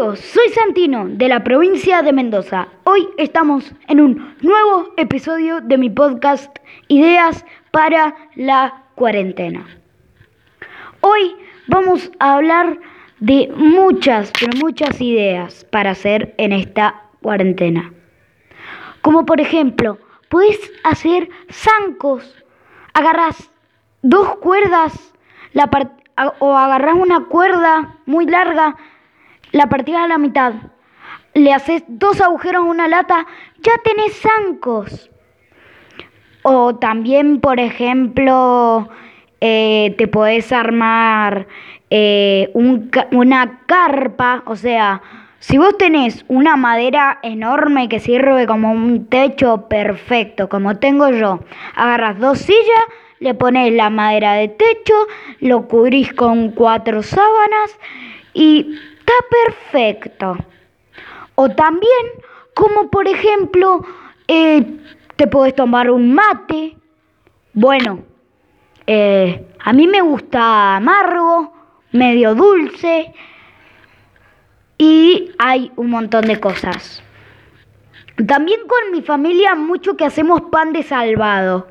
soy Santino de la provincia de Mendoza. Hoy estamos en un nuevo episodio de mi podcast Ideas para la cuarentena. Hoy vamos a hablar de muchas, pero muchas ideas para hacer en esta cuarentena. Como por ejemplo, puedes hacer zancos. Agarras dos cuerdas o agarras una cuerda muy larga la partida a la mitad, le haces dos agujeros a una lata, ya tenés zancos. O también, por ejemplo, eh, te podés armar eh, una carpa, o sea, si vos tenés una madera enorme que sirve como un techo perfecto, como tengo yo, agarras dos sillas, le pones la madera de techo, lo cubrís con cuatro sábanas y perfecto. O también, como por ejemplo, eh, te puedes tomar un mate. Bueno, eh, a mí me gusta amargo, medio dulce y hay un montón de cosas. También con mi familia mucho que hacemos pan de salvado,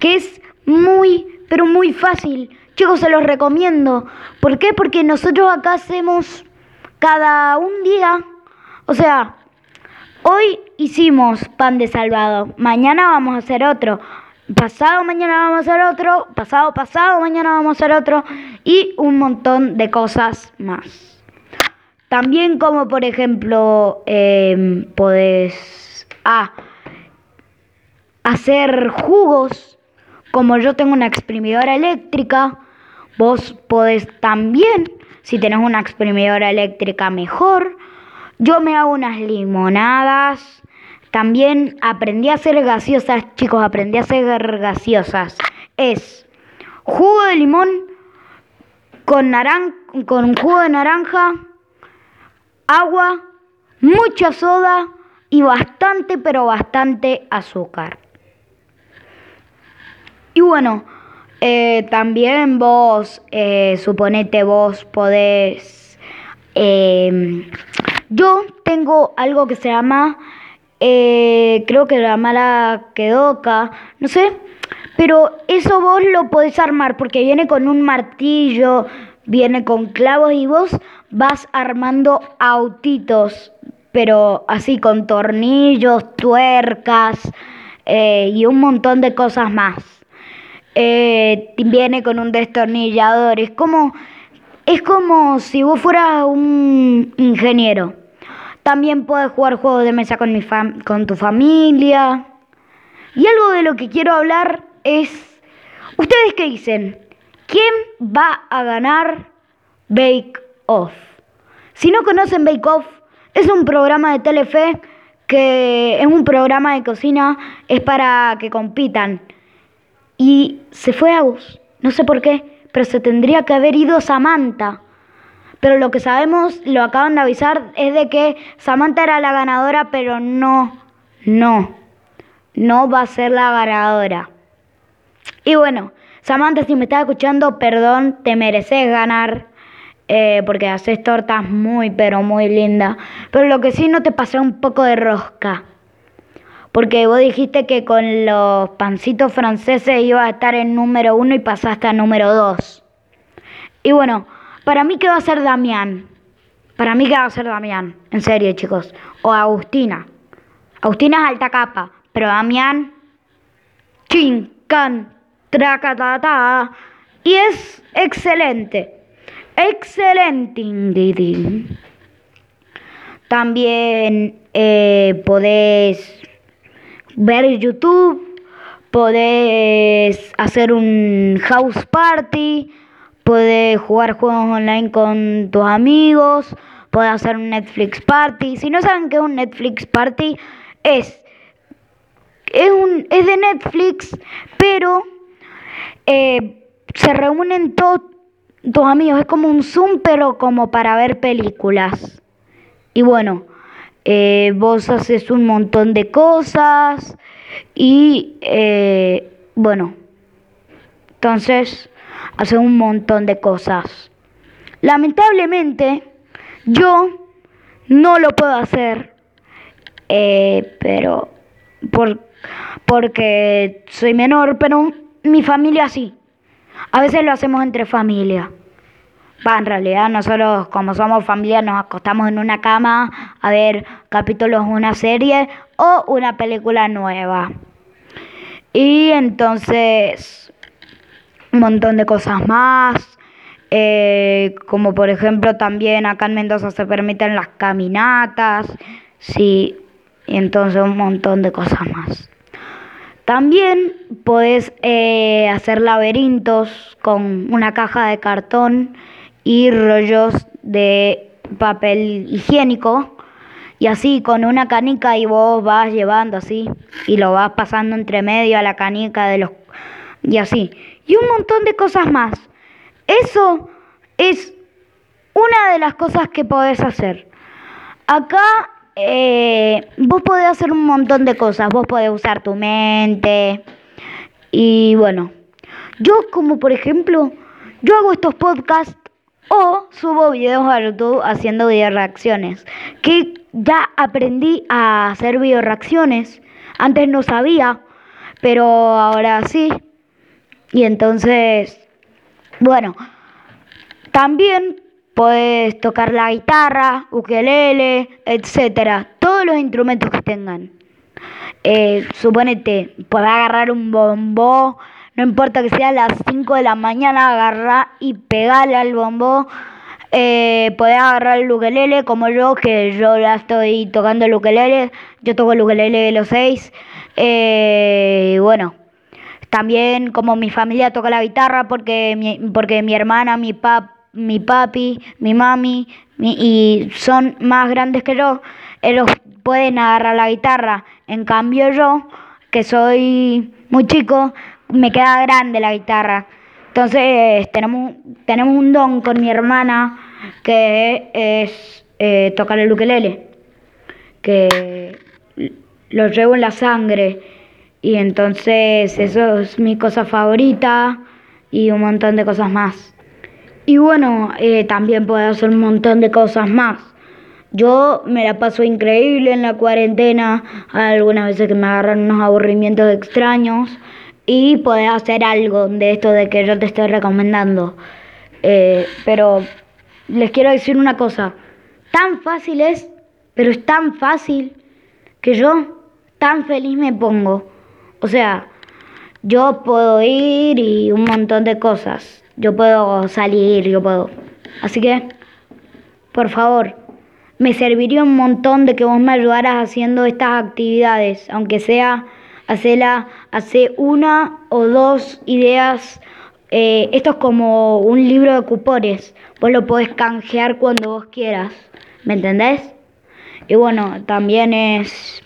que es muy, pero muy fácil. Chicos, se los recomiendo. ¿Por qué? Porque nosotros acá hacemos cada un día, o sea, hoy hicimos pan de salvado, mañana vamos a hacer otro, pasado mañana vamos a hacer otro, pasado pasado mañana vamos a hacer otro y un montón de cosas más. También como por ejemplo eh, podés ah, hacer jugos, como yo tengo una exprimidora eléctrica, vos podés también si tenés una exprimidora eléctrica, mejor. Yo me hago unas limonadas. También aprendí a hacer gaseosas, chicos, aprendí a hacer gaseosas. Es jugo de limón con, naran con jugo de naranja, agua, mucha soda y bastante, pero bastante azúcar. Y bueno, eh, también vos, eh, suponete vos podés... Em, yo tengo algo que se llama, eh, creo que la mala quedoca, no sé, pero eso vos lo podés armar porque viene con un martillo, viene con clavos y vos vas armando autitos, pero así con tornillos, tuercas y un montón de cosas más eh, viene con un destornillador. Es como, es como si vos fueras un ingeniero. También puedes jugar juegos de mesa con, mi con tu familia. Y algo de lo que quiero hablar es, ¿ustedes qué dicen? ¿Quién va a ganar Bake Off? Si no conocen Bake Off, es un programa de Telefe que es un programa de cocina, es para que compitan y se fue Agus. No sé por qué, pero se tendría que haber ido Samantha. Pero lo que sabemos, lo acaban de avisar, es de que Samantha era la ganadora, pero no, no, no va a ser la ganadora. Y bueno, Samantha, si me estás escuchando, perdón, te mereces ganar. Eh, porque haces tortas muy, pero muy lindas. Pero lo que sí no te pasé un poco de rosca. Porque vos dijiste que con los pancitos franceses iba a estar en número uno y pasaste a número dos. Y bueno, para mí que va a ser Damián. Para mí que va a ser Damián. En serio, chicos. O Agustina. Agustina es alta capa. Pero Damián. Chin, can, tracatata. Y es excelente. Excelente. También eh, podés ver YouTube, podés hacer un house party, podés jugar juegos online con tus amigos, podés hacer un Netflix party. Si no saben qué es un Netflix party, es, es, un, es de Netflix, pero eh, se reúnen todos tus amigos. Es como un Zoom, pero como para ver películas. Y bueno, eh, vos haces un montón de cosas y eh, bueno, entonces haces un montón de cosas. Lamentablemente, yo no lo puedo hacer, eh, pero por, porque soy menor, pero mi familia sí. A veces lo hacemos entre familia. Va, en realidad nosotros como somos familia nos acostamos en una cama a ver capítulos una serie o una película nueva. Y entonces un montón de cosas más. Eh, como por ejemplo también acá en Mendoza se permiten las caminatas. Sí, y entonces un montón de cosas más. También podés eh, hacer laberintos con una caja de cartón y rollos de papel higiénico y así con una canica y vos vas llevando así y lo vas pasando entre medio a la canica de los y así y un montón de cosas más. Eso es una de las cosas que podés hacer. Acá eh, vos podés hacer un montón de cosas, vos podés usar tu mente y bueno, yo como por ejemplo, yo hago estos podcasts o subo videos a YouTube haciendo video reacciones, que ya aprendí a hacer video reacciones, antes no sabía, pero ahora sí, y entonces, bueno, también Puedes tocar la guitarra, ukelele, etcétera. Todos los instrumentos que tengan. Eh, suponete, puedes agarrar un bombo, no importa que sea a las 5 de la mañana, agarrar y pegarle al bombo. Eh, podés agarrar el ukelele como yo, que yo ya estoy tocando el ukelele. Yo toco el ukelele de los 6. Eh, bueno, también como mi familia toca la guitarra porque mi, porque mi hermana, mi papá mi papi, mi mami, y son más grandes que yo, ellos pueden agarrar la guitarra. En cambio yo, que soy muy chico, me queda grande la guitarra. Entonces tenemos, tenemos un don con mi hermana que es eh, tocar el ukelele, que lo llevo en la sangre. Y entonces eso es mi cosa favorita y un montón de cosas más. Y bueno, eh, también puedo hacer un montón de cosas más. Yo me la paso increíble en la cuarentena, algunas veces que me agarran unos aburrimientos extraños y poder hacer algo de esto de que yo te estoy recomendando. Eh, pero les quiero decir una cosa, tan fácil es, pero es tan fácil que yo tan feliz me pongo. O sea, yo puedo ir y un montón de cosas yo puedo salir, yo puedo. Así que, por favor, me serviría un montón de que vos me ayudaras haciendo estas actividades, aunque sea hacerla, hacer una o dos ideas. Eh, esto es como un libro de cupones, vos lo podés canjear cuando vos quieras, ¿me entendés? Y bueno, también es,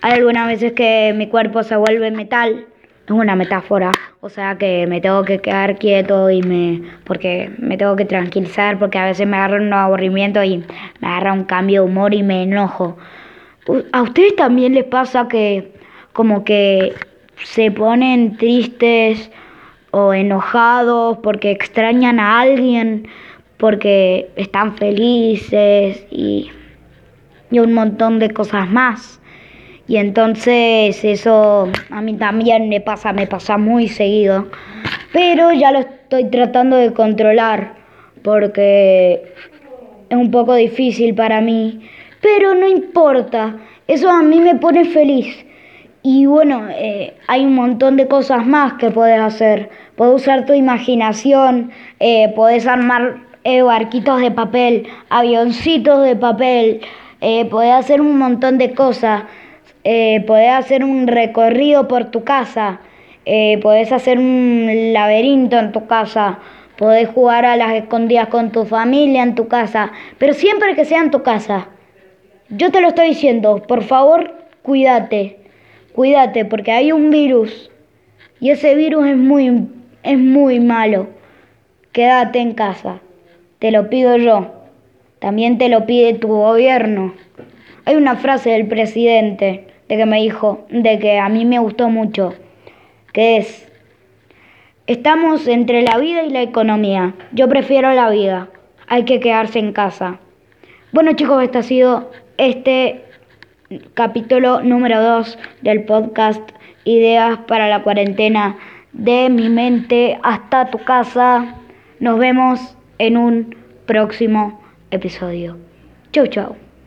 hay algunas veces que mi cuerpo se vuelve metal es una metáfora, o sea que me tengo que quedar quieto y me porque me tengo que tranquilizar porque a veces me agarra un aburrimiento y me agarra un cambio de humor y me enojo. ¿A ustedes también les pasa que como que se ponen tristes o enojados porque extrañan a alguien, porque están felices y, y un montón de cosas más? Y entonces eso a mí también me pasa, me pasa muy seguido. Pero ya lo estoy tratando de controlar porque es un poco difícil para mí. Pero no importa, eso a mí me pone feliz. Y bueno, eh, hay un montón de cosas más que puedes hacer. Puedes usar tu imaginación, eh, puedes armar eh, barquitos de papel, avioncitos de papel, eh, puedes hacer un montón de cosas eh, podés hacer un recorrido por tu casa, eh, podés hacer un laberinto en tu casa, podés jugar a las escondidas con tu familia en tu casa, pero siempre que sea en tu casa. Yo te lo estoy diciendo, por favor, cuídate, cuídate, porque hay un virus y ese virus es muy, es muy malo. Quédate en casa, te lo pido yo, también te lo pide tu gobierno. Hay una frase del presidente de que me dijo, de que a mí me gustó mucho, que es, estamos entre la vida y la economía. Yo prefiero la vida. Hay que quedarse en casa. Bueno chicos, este ha sido este capítulo número 2 del podcast Ideas para la cuarentena de mi mente hasta tu casa. Nos vemos en un próximo episodio. Chau, chau.